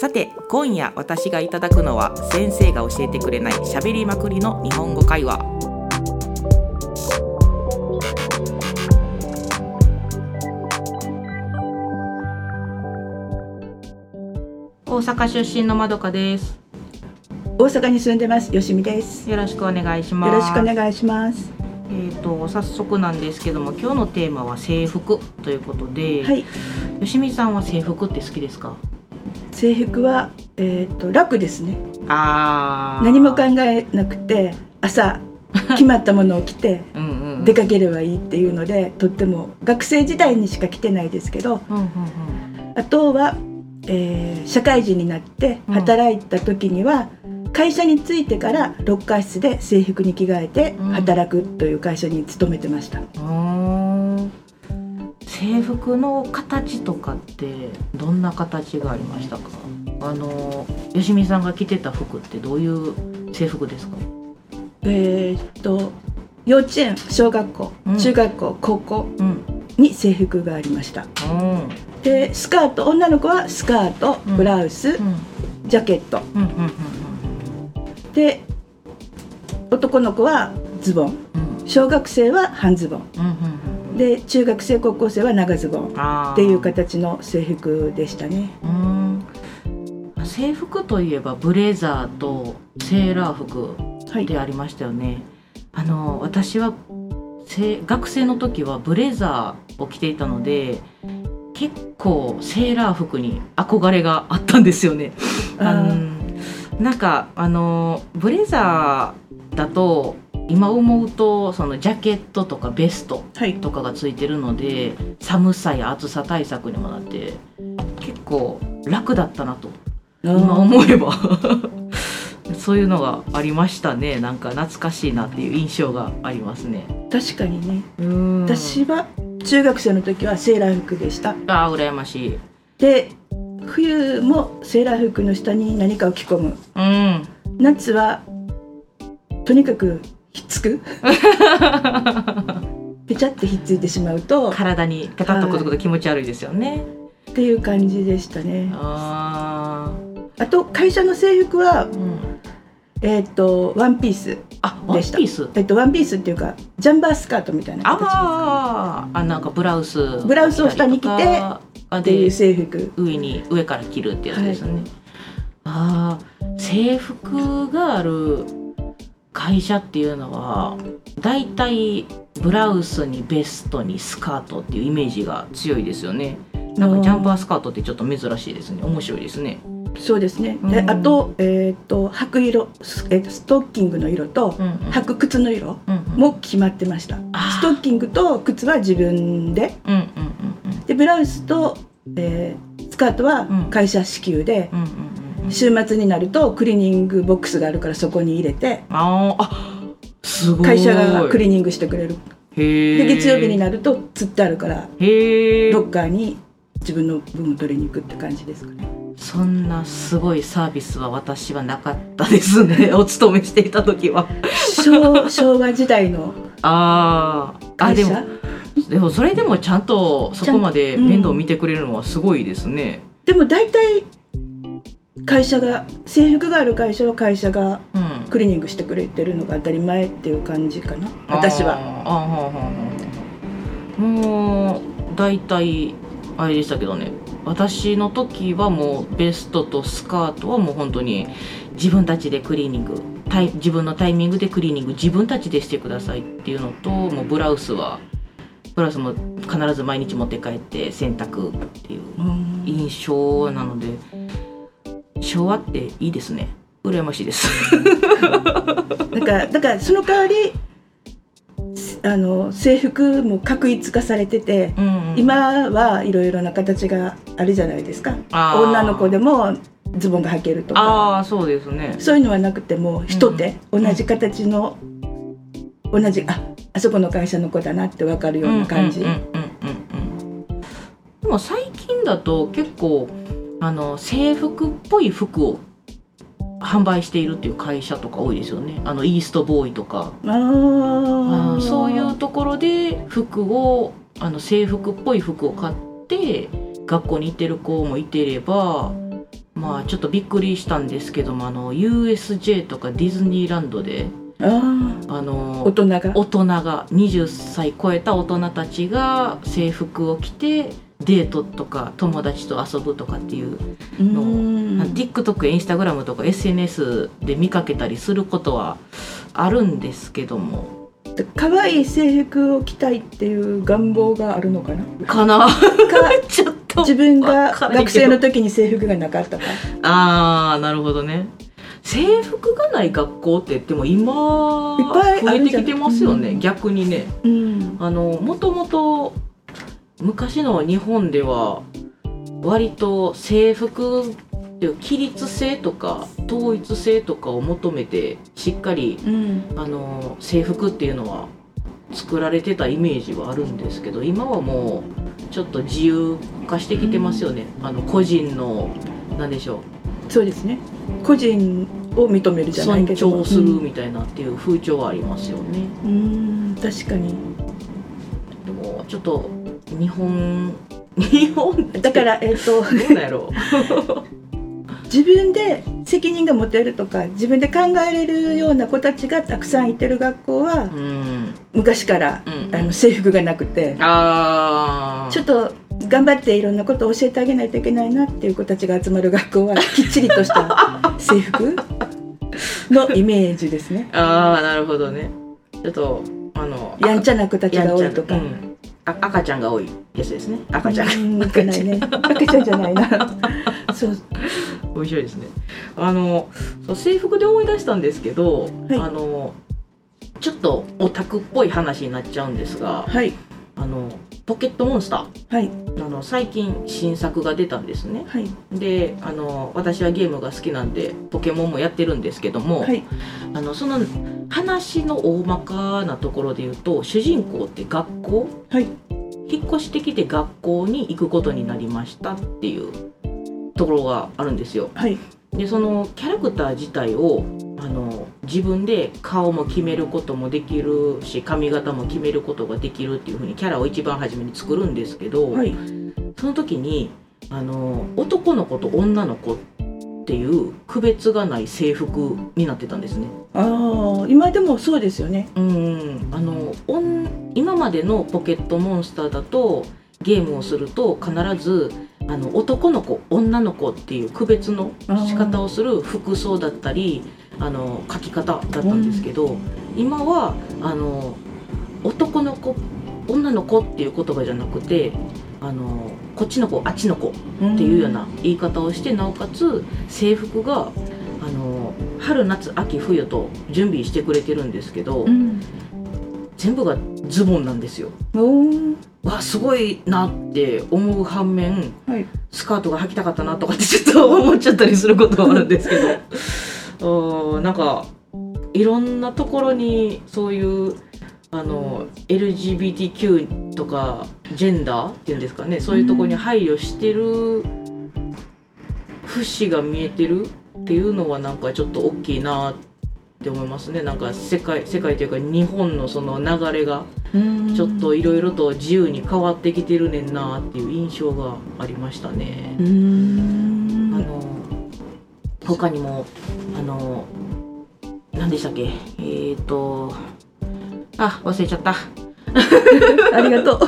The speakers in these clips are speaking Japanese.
さて今夜私がいただくのは先生が教えてくれない喋りまくりの日本語会話。大阪出身のまどかです。大阪に住んでますよしみです。よろしくお願いします。よろしくお願いします。えっ、と早速なんですけども今日のテーマは制服ということで、はい。よしみさんは制服って好きですか？制服はえっ、と楽ですね。あー。何も考えなくて朝決まったものを着て うんうんうん。出かければいいっていうのでとっても学生時代にしか着てないですけどうんうんうんあとは、えー社会人になってうん。働いた時には、会社に着いてからロッカー室で制服に着替えてうん。働くという会社に勤めてました、うーん制服の形とかってどんな形がありましたか？あのよしみさんが着てた服ってどういう制服ですか？えーっと幼稚園小学校、うん。中学校高校うん。に制服がありました。うん。でスカート女の子はスカートうん。ブラウス、うん。ジャケット。で男の子はズボン。小学生は半ズボンで中学生高校生は長ズボンっていう形の制服でしたね。うん。制服といえばブレザーとセーラー服はい。でありましたよね。あの私はせ学生の時はブレザーを着ていたので結構セーラー服に憧れがあったんですよね。あなんかあのブレザーだと今思うとそのジャケットとかベストはい。とかがついてるので寒さや暑さ対策にもなって結構楽だったなと今思えば。そういうのがありましたね。なんか懐かしいなっていう印象がありますね。確かにね。うん。私は中学生の時はセーラー服でした。あー羨ましい。で冬もセーラー服の下に何かを着込む。うん。夏はとにかくひっつく？ぺちゃってひっついてしまうと体にペタッとくっつくと気持ち悪いですよね、っていう感じでしたね。ああと会社の制服はー、うん、えっ、とワンピースあワンピでしたース？えっ、とワンピースっていうかジャンバースカートみたいな形ですあー。あなんかブラウスブラウスを下に着てっていうで制服。上に上から着るってやつですね、ああ制服がある会社っていうのはだいたいブラウスにベストにスカートっていうイメージが強いですよね。なんかジャンパースカートってちょっと珍しいですね。面白いですね。そうですね、でうん。あと,、えー、と履く色ス,、えーとストッキングの色とうんうん。履く靴の色うんうん。も決まってました、あー。ストッキングと靴は自分で。うんうんうんでブラウスと、えースカートはうん。会社支給で、うんうんうんうん週末になるとクリーニングボックスがあるからそこに入れてあーあすごい。会社がクリーニングしてくれる。へえで月曜日になると釣ってあるからへえロッカーに自分の分を取りに行くって感じですかね。そんなすごいサービスは私はなかったですね。お勤めしていた時は。昭昭和時代のあー。あでもでもそれでもちゃんとそこまで面倒見てくれるのはすごいですね、でも大体会社が制服がある会社は会社がうん、クリーニングしてくれてるのが当たり前っていう感じかな。私は。あーあーはあはあはあもう大体あれでしたけどね。私の時はもうベストとスカートはもう本当に自分たちでクリーニング自分のタイミングでクリーニング自分たちでしてくださいっていうのともうブラウスはブラウスも必ず毎日持って帰って洗濯っていううん。印象なので昭和っていいですね。羨ましいです。だからだからその代わりあの制服も確一化されててうん今はいろいろな形があるじゃないですか。女の子でもズボンが履けるとか。ああそうですね。そういうのはなくても一手、うん同じ形の同じああそこの会社の子だなって分かるような感じ、うんうんうんうんうん。でも最近だと結構あの制服っぽい服を販売しているっていう会社とか多いですよね。あのイーストボーイとか。あー。あそういうところで服をあの制服っぽい服を買って学校に行ってる子もいてればまあちょっとびっくりしたんですけどもあの USJ とかディズニーランドであああの大人が。大人が20歳超えた大人たちが制服を着てデートとか友達と遊ぶとかっていううのを、ん。TikTok インスタグラムとか SNS で見かけたりすることはあるんですけども。可愛い制服を着たいっていう願望があるのかな？かな？か ちょっと自分が学生の時に制服がなかったか？あーなるほどね。制服がない学校って言っても今いっぱいあ増えてきてますよね、うん。逆にね。うん。あのもともと昔の日本では割と制服っていう規律性とか統一性とかを求めてしっかりうん。あの制服っていうのは作られてたイメージはあるんですけど今はもうちょっと自由化してきてますよね、あの個人の何でしょそうですね。個人を認めるうじゃない尊けど。重するみたいなっていう風潮はありますよね、うん。うん。確かに。でもちょっと日本。日本だからえっ、と。どうなんやろ。自分で責任が持てるとか自分で考えれるような子たちがたくさんいてる学校はううん。昔からうん。あの制服がなくて。ちょっと頑張っていろんなことを教えてあげないといけないなっていう子たちが集まる学校は きっちりとした制服のイメージですね。あーなるほどね。ちょっとあのやんちゃな子たちが多いとか。あ赤ちゃんが多いやつですね。赤ちゃん。うんじゃないね。赤ちゃんじゃないな。そう。面白いですね。あのそう制服で思い出したんですけど、はい。あのちょっとオタクっぽい話になっちゃうんですがはい。あのポケットモンスタはい。ーあの最近新作が出たんですね。はい。であの私はゲームが好きなんでポケモンもやってるんですけども、はい。あのその話の大まかなところで言うと主人公って学校？はい。引っ越してきて学校に行くことになりましたっていうところがあるんですよ。はい。でそのキャラクター自体をあの自分で顔も決めることもできるし髪型も決めることができるっていう風にキャラを一番初めに作るんですけど、はい。その時にあの男の子と女の子っていう区別がない制服になってたんですね。ああ今でもそうですよね。うんあの今までのポケットモンスターだとゲームをすると必ずあの男の子女の子っていう区別の仕方をする服装だったりあの書き方だったんですけど、今はあの男の子女の子っていう言葉じゃなくてあのこっちの子あっちの子っていうような言い方をしてなおかつ制服があの春夏秋冬と準備してくれてるんですけど、うん。全部がズボンなんですよ。わすごいなって思う反面はいスカートが履きたかったなとかってちょっと思っちゃったりすることはあるんですけど うんなんかいろんなところにそういうあの LGBTQ とかジェンダーっていうんですかね。そういうところに配慮してる節が見えてるっていうのはなんかちょっと大きいなって思いますね。なんか世界世界というか日本のその流れがうん。ちょっといろいろと自由に変わってきてるねんなっていう印象がありましたね。う。ん。あの他にもあの何でしたっけ？えー、とあ忘れちゃった。ありがとう。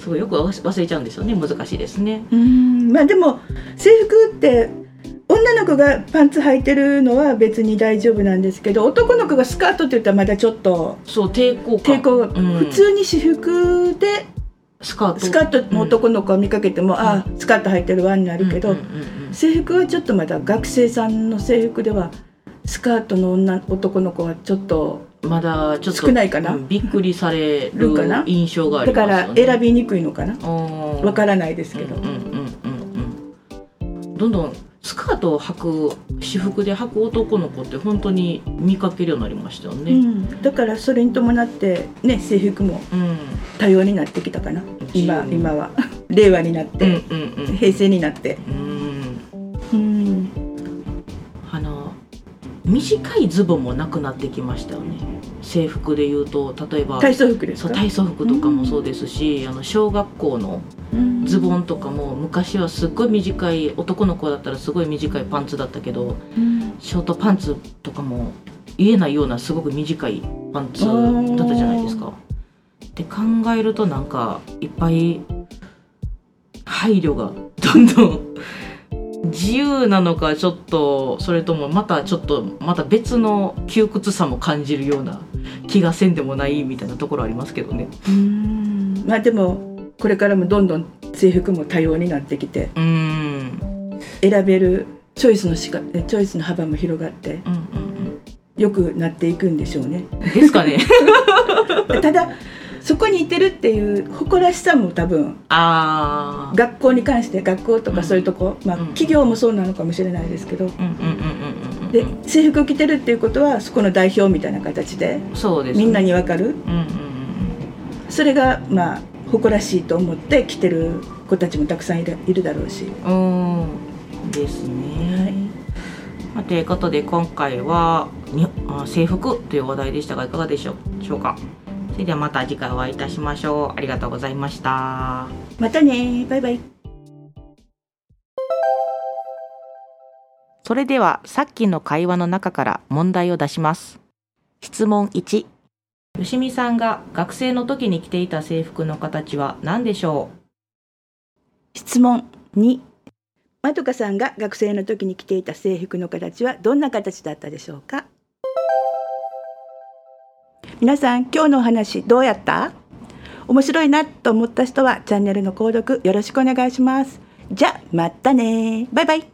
すごいよく忘れちゃうんですよね。難しいですね。うん。まあでも制服って女の子がパンツ履いてるのは別に大丈夫なんですけど男の子がスカートって言ったらまだちょっとそう抵抗感。抵抗が、うん。普通に私服でスカート。スカートの男の子を見かけても、ああスカート履いてるわになるけど、うんうんうん制服はちょっとまだ学生さんの制服ではスカートの女男の子はちょっとうんまだちょっと少ないかな？うんびっくりされるるかな？印象があだかりますよね。ら選びにくいのかな？わわからないですけど、うんうんうんうんうん。どんどんスカートを履く私服で履く男の子って本当に見かけるようになりましたよね。うん、だからそれに伴ってね制服もうん。多様になってきたかな？今自由に今は。令和になって、うんうんうん。平成になって。うん短いズボンもなくなってきましたよね。制服でいうと例えば体操服ですか？そう体操服とかもそうですし、あの小学校のうん。ズボンとかも昔はすっごい短い男の子だったらすごい短いパンツだったけどうん。ショートパンツとかも言えないようなすごく短いパンツだったじゃないですか。って考えるとなんかいっぱい配慮がどんどん自由なのかちょっとそれともまたちょっとまた別の窮屈さも感じるような気がせんでもないみたいなところありますけどね。うんまあでもこれからもどんどん制服も多様になってきてうーん選べるチョイスのしかチョイスの幅も広がってうんうん良くなっていくんでしょうね。うんですかね。ただそこにいてるっていう誇らしさも多分ああ。学校に関して学校とかそういうとこ、まあうん。企業もそうなのかもしれないですけど。で制服を着てるっていうことはそこの代表みたいな形でそうです、みんなに分かる。うんうんうんそれがまあ誇らしいと思って着てる子たちもたくさんいるいるだろうし。うん。うんですね、まあということで今回はにあ制服という話題でしたがいかがでしょうしょうか？それではまた次回お会いいたしましょう。ありがとうございました。またね。バイバイ。それではさっきの会話の中から問題を出します。質問1。よしみさんが学生の時に着ていた制服の形は何でしょ質問2まどかさんが学生の時に着ていた制服の形はどんな形だったでしょうか？皆さん今日のお話どうやった？面白いなと思った人はチャンネルの購読よろしくお願いします。じゃまたね。バイバイ。